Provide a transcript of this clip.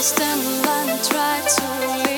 In and try to.